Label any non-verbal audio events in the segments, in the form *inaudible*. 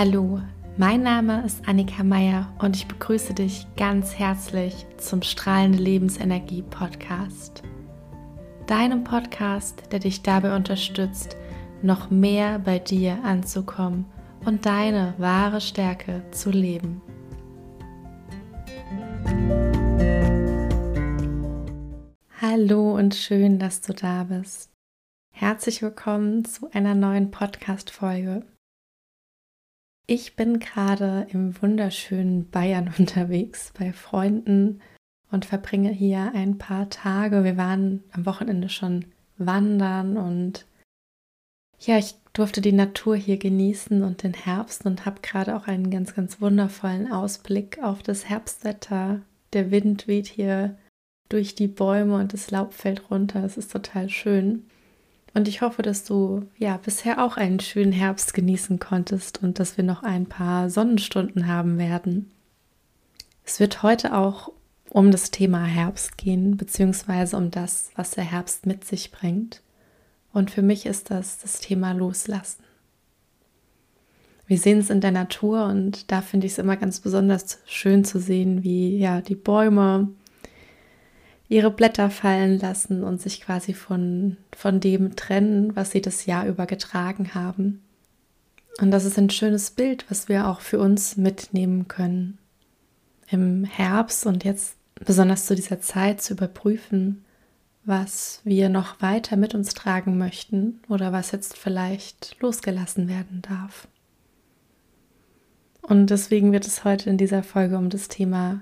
Hallo, mein Name ist Annika Meier und ich begrüße dich ganz herzlich zum Strahlende Lebensenergie Podcast. Deinem Podcast, der dich dabei unterstützt, noch mehr bei dir anzukommen und deine wahre Stärke zu leben. Hallo und schön, dass du da bist. Herzlich willkommen zu einer neuen Podcast-Folge. Ich bin gerade im wunderschönen Bayern *laughs* unterwegs bei Freunden und verbringe hier ein paar Tage. Wir waren am Wochenende schon wandern und ja, ich durfte die Natur hier genießen und den Herbst und habe gerade auch einen ganz, ganz wundervollen Ausblick auf das Herbstwetter. Der Wind weht hier durch die Bäume und das Laub fällt runter. Es ist total schön. Und ich hoffe, dass du ja bisher auch einen schönen Herbst genießen konntest und dass wir noch ein paar Sonnenstunden haben werden. Es wird heute auch um das Thema Herbst gehen, beziehungsweise um das, was der Herbst mit sich bringt. Und für mich ist das das Thema Loslassen. Wir sehen es in der Natur und da finde ich es immer ganz besonders schön zu sehen, wie ja die Bäume ihre Blätter fallen lassen und sich quasi von, von dem trennen, was sie das Jahr über getragen haben. Und das ist ein schönes Bild, was wir auch für uns mitnehmen können. Im Herbst und jetzt besonders zu dieser Zeit zu überprüfen, was wir noch weiter mit uns tragen möchten oder was jetzt vielleicht losgelassen werden darf. Und deswegen wird es heute in dieser Folge um das Thema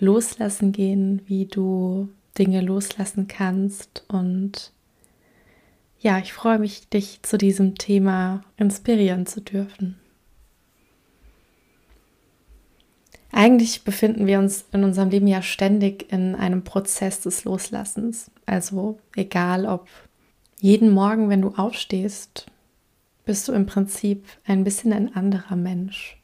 Loslassen gehen, wie du Dinge loslassen kannst. Und ja, ich freue mich, dich zu diesem Thema inspirieren zu dürfen. Eigentlich befinden wir uns in unserem Leben ja ständig in einem Prozess des Loslassens. Also egal ob jeden Morgen, wenn du aufstehst, bist du im Prinzip ein bisschen ein anderer Mensch.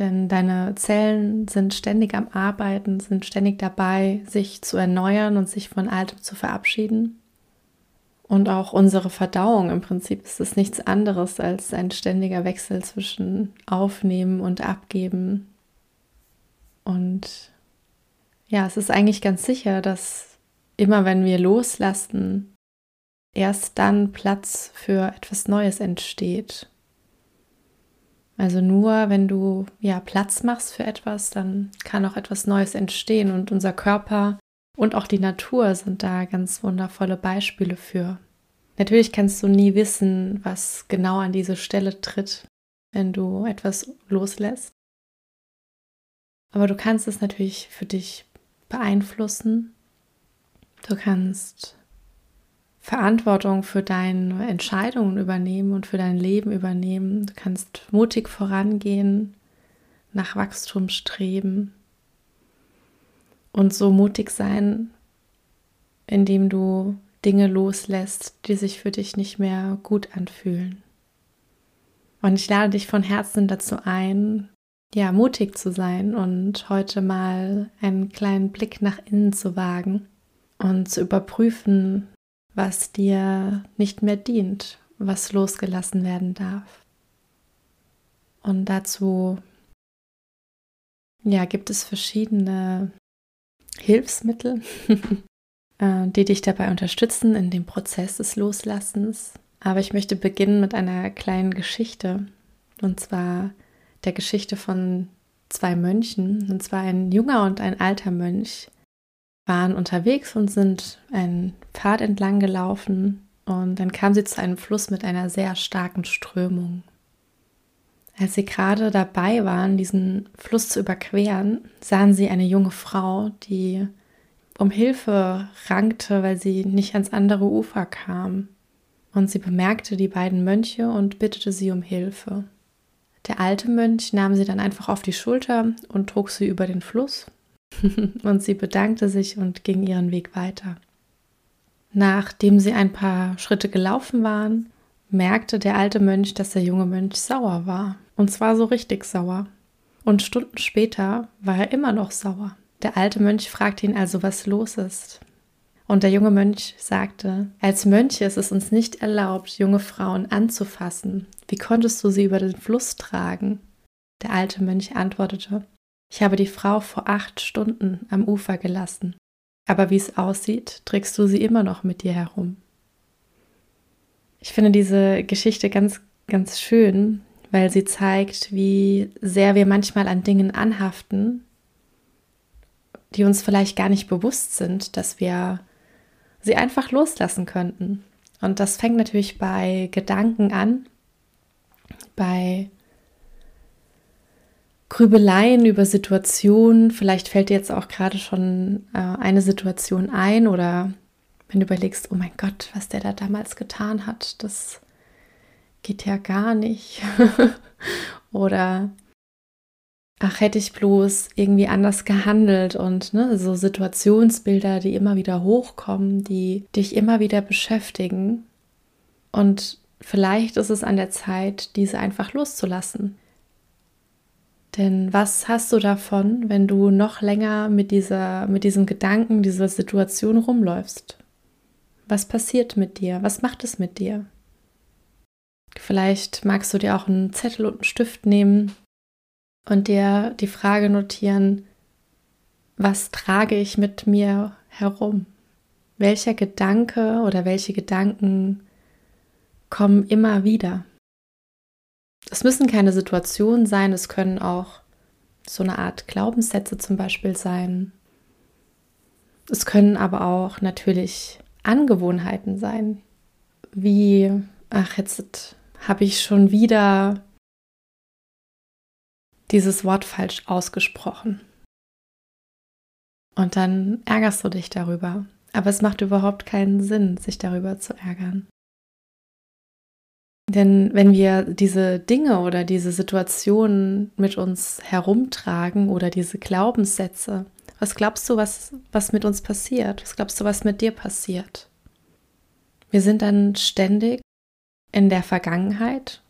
Denn deine Zellen sind ständig am Arbeiten, sind ständig dabei, sich zu erneuern und sich von Altem zu verabschieden. Und auch unsere Verdauung im Prinzip ist es nichts anderes als ein ständiger Wechsel zwischen Aufnehmen und Abgeben. Und ja, es ist eigentlich ganz sicher, dass immer wenn wir loslassen, erst dann Platz für etwas Neues entsteht. Also nur wenn du ja Platz machst für etwas, dann kann auch etwas Neues entstehen und unser Körper und auch die Natur sind da ganz wundervolle Beispiele für. Natürlich kannst du nie wissen, was genau an diese Stelle tritt, wenn du etwas loslässt. Aber du kannst es natürlich für dich beeinflussen. Du kannst Verantwortung für deine Entscheidungen übernehmen und für dein Leben übernehmen. Du kannst mutig vorangehen, nach Wachstum streben und so mutig sein, indem du Dinge loslässt, die sich für dich nicht mehr gut anfühlen. Und ich lade dich von Herzen dazu ein, ja, mutig zu sein und heute mal einen kleinen Blick nach innen zu wagen und zu überprüfen, was dir nicht mehr dient, was losgelassen werden darf. Und dazu ja, gibt es verschiedene Hilfsmittel, *laughs* äh, die dich dabei unterstützen in dem Prozess des Loslassens. Aber ich möchte beginnen mit einer kleinen Geschichte. Und zwar der Geschichte von zwei Mönchen. Und zwar ein junger und ein alter Mönch, waren unterwegs und sind einen Pfad entlang gelaufen und dann kam sie zu einem Fluss mit einer sehr starken Strömung. Als sie gerade dabei waren, diesen Fluss zu überqueren, sahen sie eine junge Frau, die um Hilfe rankte, weil sie nicht ans andere Ufer kam. Und sie bemerkte die beiden Mönche und bittete sie um Hilfe. Der alte Mönch nahm sie dann einfach auf die Schulter und trug sie über den Fluss *laughs* und sie bedankte sich und ging ihren Weg weiter. Nachdem sie ein paar Schritte gelaufen waren, merkte der alte Mönch, dass der junge Mönch sauer war. Und zwar so richtig sauer. Und Stunden später war er immer noch sauer. Der alte Mönch fragte ihn also, was los ist. Und der junge Mönch sagte, als Mönche ist es uns nicht erlaubt, junge Frauen anzufassen. Wie konntest du sie über den Fluss tragen? Der alte Mönch antwortete, ich habe die Frau vor acht Stunden am Ufer gelassen, aber wie es aussieht, trägst du sie immer noch mit dir herum. Ich finde diese Geschichte ganz, ganz schön, weil sie zeigt, wie sehr wir manchmal an Dingen anhaften, die uns vielleicht gar nicht bewusst sind, dass wir sie einfach loslassen könnten. Und das fängt natürlich bei Gedanken an, bei Grübeleien über Situationen. Vielleicht fällt dir jetzt auch gerade schon äh, eine Situation ein oder wenn du überlegst, oh mein Gott, was der da damals getan hat, das geht ja gar nicht. *laughs* oder ach, hätte ich bloß irgendwie anders gehandelt und ne, so Situationsbilder, die immer wieder hochkommen, die dich immer wieder beschäftigen. Und vielleicht ist es an der Zeit, diese einfach loszulassen. Denn was hast du davon, wenn du noch länger mit, dieser, mit diesem Gedanken, dieser Situation rumläufst? Was passiert mit dir? Was macht es mit dir? Vielleicht magst du dir auch einen Zettel und einen Stift nehmen und dir die Frage notieren, was trage ich mit mir herum? Welcher Gedanke oder welche Gedanken kommen immer wieder? Es müssen keine Situationen sein, es können auch so eine Art Glaubenssätze zum Beispiel sein. Es können aber auch natürlich Angewohnheiten sein, wie, ach, jetzt habe ich schon wieder dieses Wort falsch ausgesprochen. Und dann ärgerst du dich darüber. Aber es macht überhaupt keinen Sinn, sich darüber zu ärgern. Denn wenn wir diese Dinge oder diese Situationen mit uns herumtragen oder diese Glaubenssätze, was glaubst du, was, was mit uns passiert? Was glaubst du, was mit dir passiert? Wir sind dann ständig in der Vergangenheit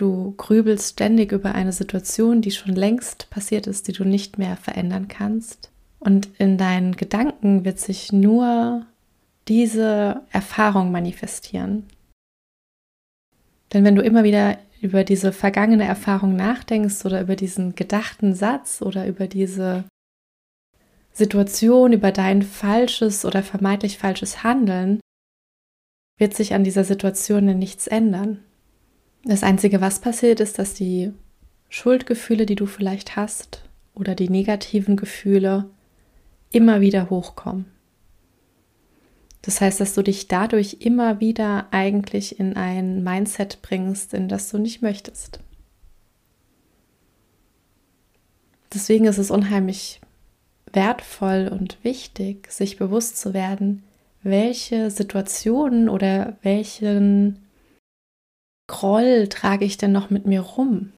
Du grübelst ständig über eine Situation, die schon längst passiert ist, die du nicht mehr verändern kannst. Und in deinen Gedanken wird sich nur diese Erfahrung manifestieren. Denn wenn du immer wieder über diese vergangene Erfahrung nachdenkst oder über diesen gedachten Satz oder über diese Situation, über dein falsches oder vermeintlich falsches Handeln, wird sich an dieser Situation nichts ändern. Das Einzige, was passiert, ist, dass die Schuldgefühle, die du vielleicht hast, oder die negativen Gefühle immer wieder hochkommen. Das heißt, dass du dich dadurch immer wieder eigentlich in ein Mindset bringst, in das du nicht möchtest. Deswegen ist es unheimlich wertvoll und wichtig, sich bewusst zu werden, welche Situationen oder welchen Groll trage ich denn noch mit mir rum?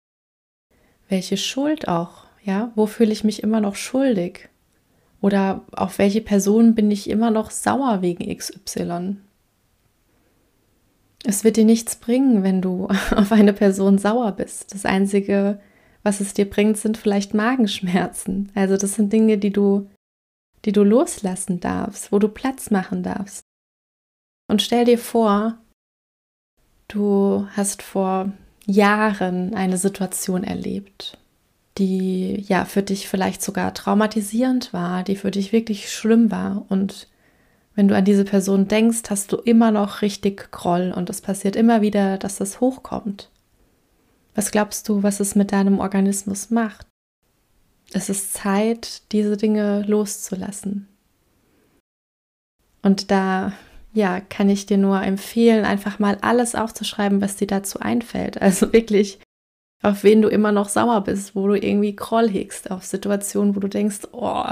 Welche Schuld auch? Ja, wo fühle ich mich immer noch schuldig? Oder auf welche Person bin ich immer noch sauer wegen XY? Es wird dir nichts bringen, wenn du *laughs* auf eine Person sauer bist. Das Einzige, was es dir bringt, sind vielleicht Magenschmerzen. Also das sind Dinge, die du, die du loslassen darfst, wo du Platz machen darfst. Und stell dir vor, Du hast vor Jahren eine Situation erlebt, die ja für dich vielleicht sogar traumatisierend war, die für dich wirklich schlimm war. Und wenn du an diese Person denkst, hast du immer noch richtig Groll und es passiert immer wieder, dass das hochkommt. Was glaubst du, was es mit deinem Organismus macht? Es ist Zeit, diese Dinge loszulassen. Und da ja, kann ich dir nur empfehlen, einfach mal alles aufzuschreiben, was dir dazu einfällt. Also wirklich, auf wen du immer noch sauer bist, wo du irgendwie Kroll hegst, auf Situationen, wo du denkst, oh,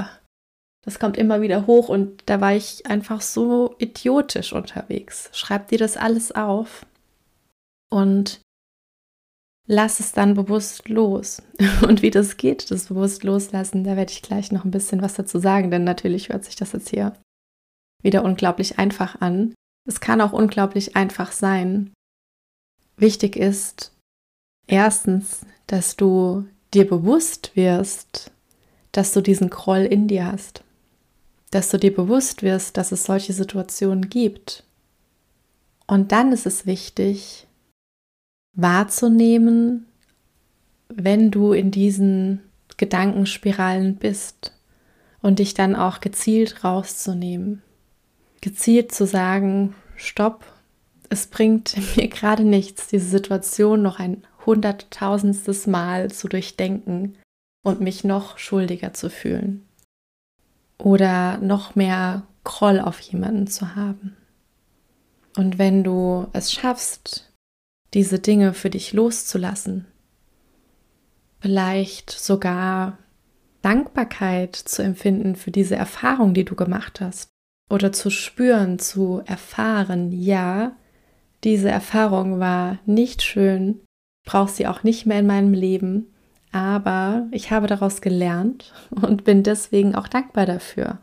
das kommt immer wieder hoch und da war ich einfach so idiotisch unterwegs. Schreib dir das alles auf und lass es dann bewusst los. *laughs* Und wie das geht, das bewusst loslassen, da werde ich gleich noch ein bisschen was dazu sagen, denn natürlich hört sich das jetzt hier wieder unglaublich einfach an. Es kann auch unglaublich einfach sein. Wichtig ist erstens, dass du dir bewusst wirst, dass du diesen Groll in dir hast. dass du dir bewusst wirst, dass es solche Situationen gibt. Und dann ist es wichtig, wahrzunehmen, wenn du in diesen Gedankenspiralen bist und dich dann auch gezielt rauszunehmen. Gezielt zu sagen, stopp, es bringt *laughs* mir gerade nichts, diese Situation noch ein hunderttausendstes Mal zu durchdenken und mich noch schuldiger zu fühlen. Oder noch mehr Groll auf jemanden zu haben. Und wenn du es schaffst, diese Dinge für dich loszulassen, vielleicht sogar Dankbarkeit zu empfinden für diese Erfahrung, die du gemacht hast, oder zu spüren, zu erfahren, ja, diese Erfahrung war nicht schön, brauche sie auch nicht mehr in meinem Leben, aber ich habe daraus gelernt und bin deswegen auch dankbar dafür.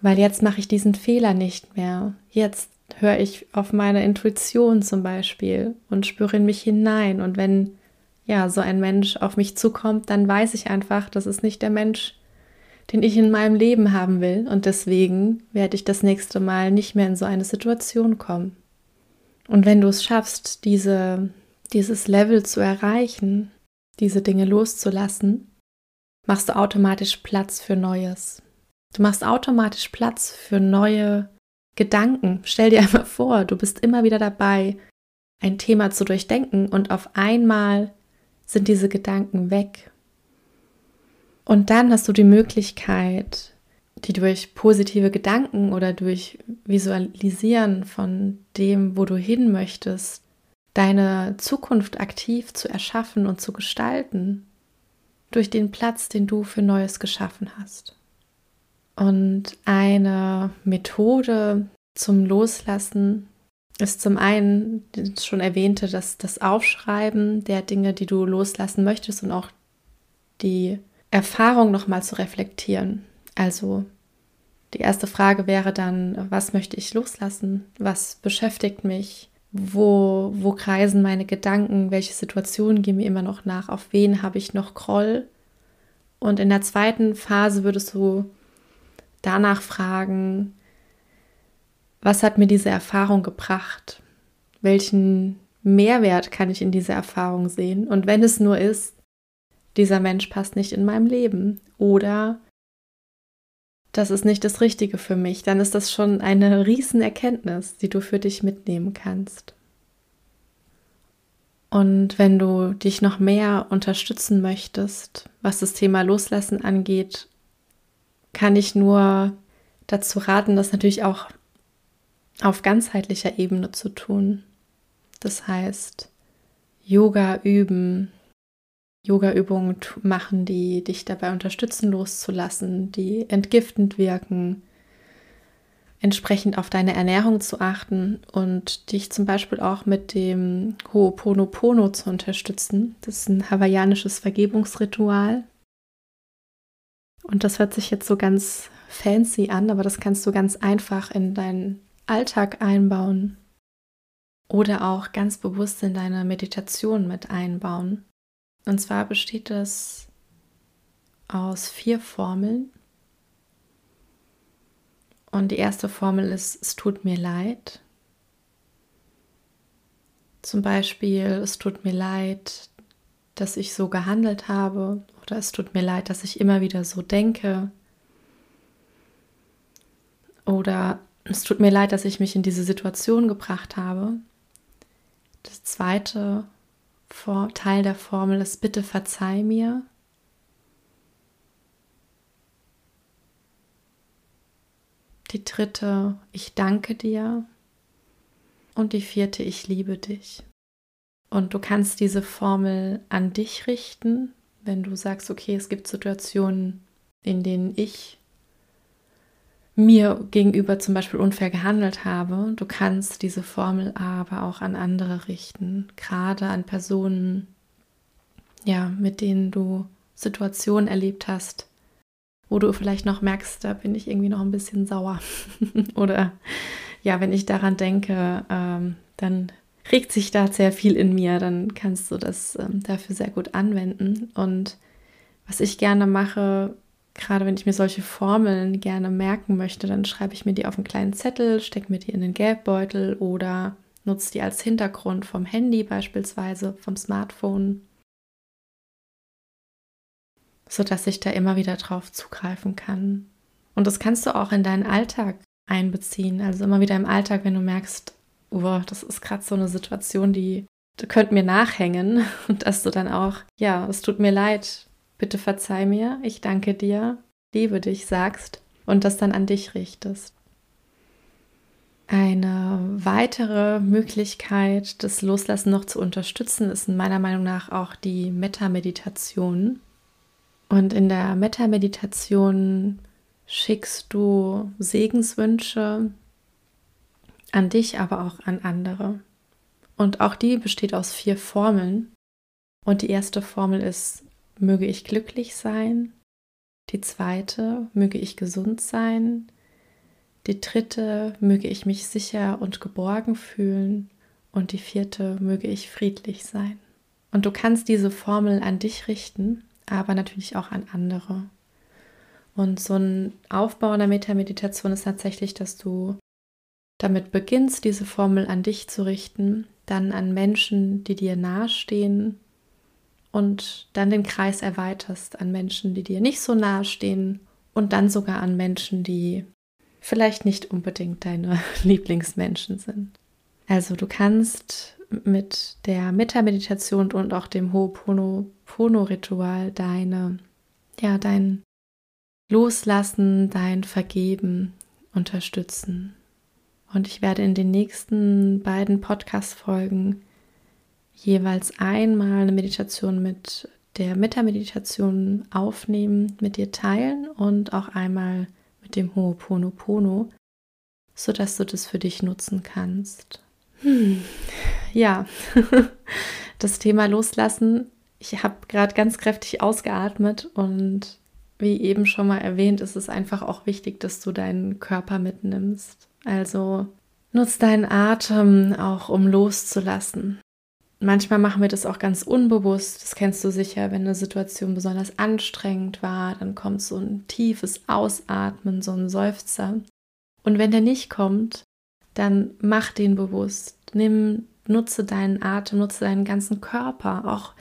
Weil jetzt mache ich diesen Fehler nicht mehr. Jetzt höre ich auf meine Intuition zum Beispiel und spüre in mich hinein. Und wenn ja so ein Mensch auf mich zukommt, dann weiß ich einfach, das ist nicht der Mensch, den ich in meinem Leben haben will. Und deswegen werde ich das nächste Mal nicht mehr in so eine Situation kommen. Und wenn du es schaffst, diese, dieses Level zu erreichen, diese Dinge loszulassen, machst du automatisch Platz für Neues. Du machst automatisch Platz für neue Gedanken. Stell dir *laughs* einmal vor, du bist immer wieder dabei, ein Thema zu durchdenken und auf einmal sind diese Gedanken weg. Und dann hast du die Möglichkeit, die durch positive Gedanken oder durch Visualisieren von dem, wo du hin möchtest, deine Zukunft aktiv zu erschaffen und zu gestalten, durch den Platz, den du für Neues geschaffen hast. Und eine Methode zum Loslassen ist zum einen, das schon erwähnte, dass das Aufschreiben der Dinge, die du loslassen möchtest und auch die Erfahrung nochmal zu reflektieren. Also die erste Frage wäre dann, was möchte ich loslassen? Was beschäftigt mich? Wo, wo kreisen meine Gedanken? Welche Situationen gehen mir immer noch nach? Auf wen habe ich noch Groll? Und in der zweiten Phase würdest du danach fragen, was hat mir diese Erfahrung gebracht? Welchen Mehrwert kann ich in dieser Erfahrung sehen? Und wenn es nur ist, dieser Mensch passt nicht in meinem Leben oder das ist nicht das Richtige für mich, dann ist das schon eine Riesenerkenntnis, die du für dich mitnehmen kannst. Und wenn du dich noch mehr unterstützen möchtest, was das Thema Loslassen angeht, kann ich nur dazu raten, das natürlich auch auf ganzheitlicher Ebene zu tun. Das heißt, Yoga üben, Yoga-Übungen machen, die dich dabei unterstützen, loszulassen, die entgiftend wirken, entsprechend auf deine Ernährung zu achten und dich zum Beispiel auch mit dem Ho'oponopono zu unterstützen. Das ist ein hawaiianisches Vergebungsritual. Und das hört sich jetzt so ganz fancy an, aber das kannst du ganz einfach in deinen Alltag einbauen oder auch ganz bewusst in deine Meditation mit einbauen. Und zwar besteht es aus vier Formeln. Und die erste Formel ist, es tut mir leid. Zum Beispiel, es tut mir leid, dass ich so gehandelt habe oder es tut mir leid, dass ich immer wieder so denke. Oder es tut mir leid, dass ich mich in diese Situation gebracht habe. Das zweite Teil der Formel ist, bitte verzeih mir. Die dritte, ich danke dir. Und die vierte, ich liebe dich. Und du kannst diese Formel an dich richten, wenn du sagst, okay, es gibt Situationen, in denen ich mir gegenüber zum Beispiel unfair gehandelt habe. Du kannst diese Formel aber auch an andere richten, gerade an Personen, ja, mit denen du Situationen erlebt hast, wo du vielleicht noch merkst, da bin ich irgendwie noch ein bisschen sauer. *laughs* Oder ja, wenn ich daran denke, ähm, dann regt sich da sehr viel in mir, dann kannst du das ähm, dafür sehr gut anwenden. Und was ich gerne mache, gerade wenn ich mir solche Formeln gerne merken möchte, dann schreibe ich mir die auf einen kleinen Zettel, stecke mir die in den Geldbeutel oder nutze die als Hintergrund vom Handy beispielsweise, vom Smartphone, sodass ich da immer wieder drauf zugreifen kann. Und das kannst du auch in deinen Alltag einbeziehen. Also immer wieder im Alltag, wenn du merkst, oh, das ist gerade so eine Situation, die könnte mir nachhängen *laughs* und dass du dann auch, ja, es tut mir leid, bitte verzeih mir, ich danke dir, liebe dich, sagst und das dann an dich richtest. Eine weitere Möglichkeit, das Loslassen noch zu unterstützen, ist meiner Meinung nach auch die Metta-Meditation. Und in der Metta-Meditation schickst du Segenswünsche an dich, aber auch an andere. Und auch die besteht aus vier Formeln. Und die erste Formel ist, möge ich glücklich sein. Die zweite, möge ich gesund sein. Die dritte, möge ich mich sicher und geborgen fühlen. Und die vierte, möge ich friedlich sein. Und du kannst diese Formel an dich richten, aber natürlich auch an andere. Und so ein Aufbau einer Metameditation ist tatsächlich, dass du damit beginnst, diese Formel an dich zu richten, dann an Menschen, die dir nahestehen und dann den Kreis erweiterst an Menschen, die dir nicht so nahestehen und dann sogar an Menschen, die vielleicht nicht unbedingt deine *laughs* Lieblingsmenschen sind. Also du kannst mit der Metta-Meditation und auch dem Ho'oponopono-Ritual deine, ja, dein Loslassen, dein Vergeben unterstützen. Und ich werde in den nächsten beiden Podcast-Folgen jeweils einmal eine Meditation mit der Metta-Meditation aufnehmen, mit dir teilen und auch einmal mit dem Ho'oponopono, sodass du das für dich nutzen kannst. Hm. Ja, *laughs* das Thema Loslassen. Ich habe gerade ganz kräftig ausgeatmet und wie eben schon mal erwähnt, ist es einfach auch wichtig, dass du deinen Körper mitnimmst. Also nutz deinen Atem auch, um loszulassen. Manchmal machen wir das auch ganz unbewusst. Das kennst du sicher, wenn eine Situation besonders anstrengend war, dann kommt so ein tiefes Ausatmen, so ein Seufzer. Und wenn der nicht kommt, dann mach den bewusst. Nimm, nutze deinen Atem, nutze deinen ganzen Körper. Auch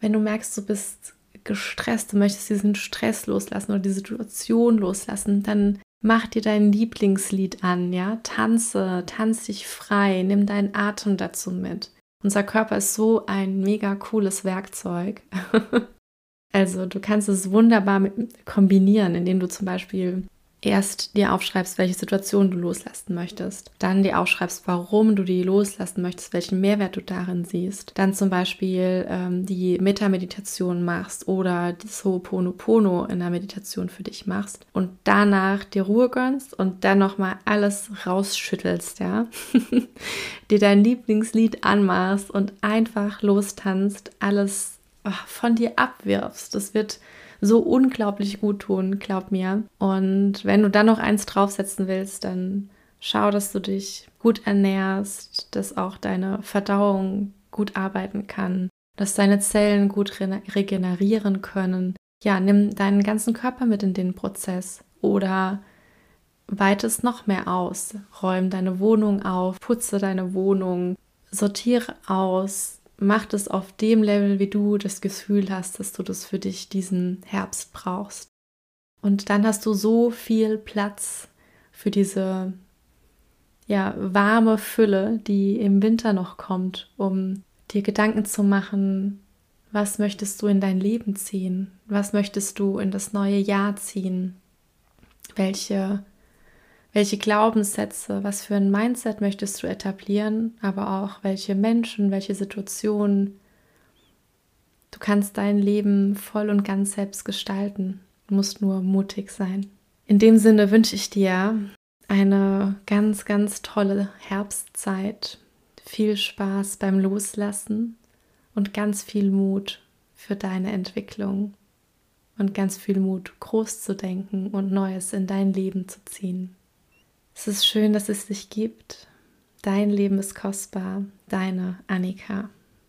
wenn du merkst, du bist gestresst, du möchtest diesen Stress loslassen oder die Situation loslassen, dann mach dir dein Lieblingslied an, ja, tanze, tanz dich frei, nimm deinen Atem dazu mit. Unser Körper ist so ein mega cooles Werkzeug. *laughs* also du kannst es wunderbar kombinieren, indem du zum Beispiel erst dir aufschreibst, welche Situation du loslassen möchtest, dann dir aufschreibst, warum du die loslassen möchtest, welchen Mehrwert du darin siehst, dann zum Beispiel ähm, die Metta-Meditation machst oder das Ho'oponopono in der Meditation für dich machst und danach dir Ruhe gönnst und dann nochmal alles rausschüttelst, ja, *laughs* dir dein Lieblingslied anmachst und einfach lostanzt, alles oh, von dir abwirfst. Das wird so unglaublich gut tun, glaub mir. Und wenn du dann noch eins draufsetzen willst, dann schau, dass du dich gut ernährst, dass auch deine Verdauung gut arbeiten kann, dass deine Zellen gut regenerieren können. Ja, nimm deinen ganzen Körper mit in den Prozess oder weite es noch mehr aus. Räum deine Wohnung auf, putze deine Wohnung, sortiere aus, mach das auf dem Level, wie du das Gefühl hast, dass du das für dich diesen Herbst brauchst. Und dann hast du so viel Platz für diese ja, warme Fülle, die im Winter noch kommt, um dir Gedanken zu machen, was möchtest du in dein Leben ziehen? Was möchtest du in das neue Jahr ziehen? Welche welche Glaubenssätze, was für ein Mindset möchtest du etablieren, aber auch welche Menschen, welche Situationen. Du kannst dein Leben voll und ganz selbst gestalten, du musst nur mutig sein. In dem Sinne wünsche ich dir eine ganz, ganz tolle Herbstzeit, viel Spaß beim Loslassen und ganz viel Mut für deine Entwicklung und ganz viel Mut, groß zu denken und Neues in dein Leben zu ziehen. Es ist schön, dass es dich gibt. Dein Leben ist kostbar. Deine Annika.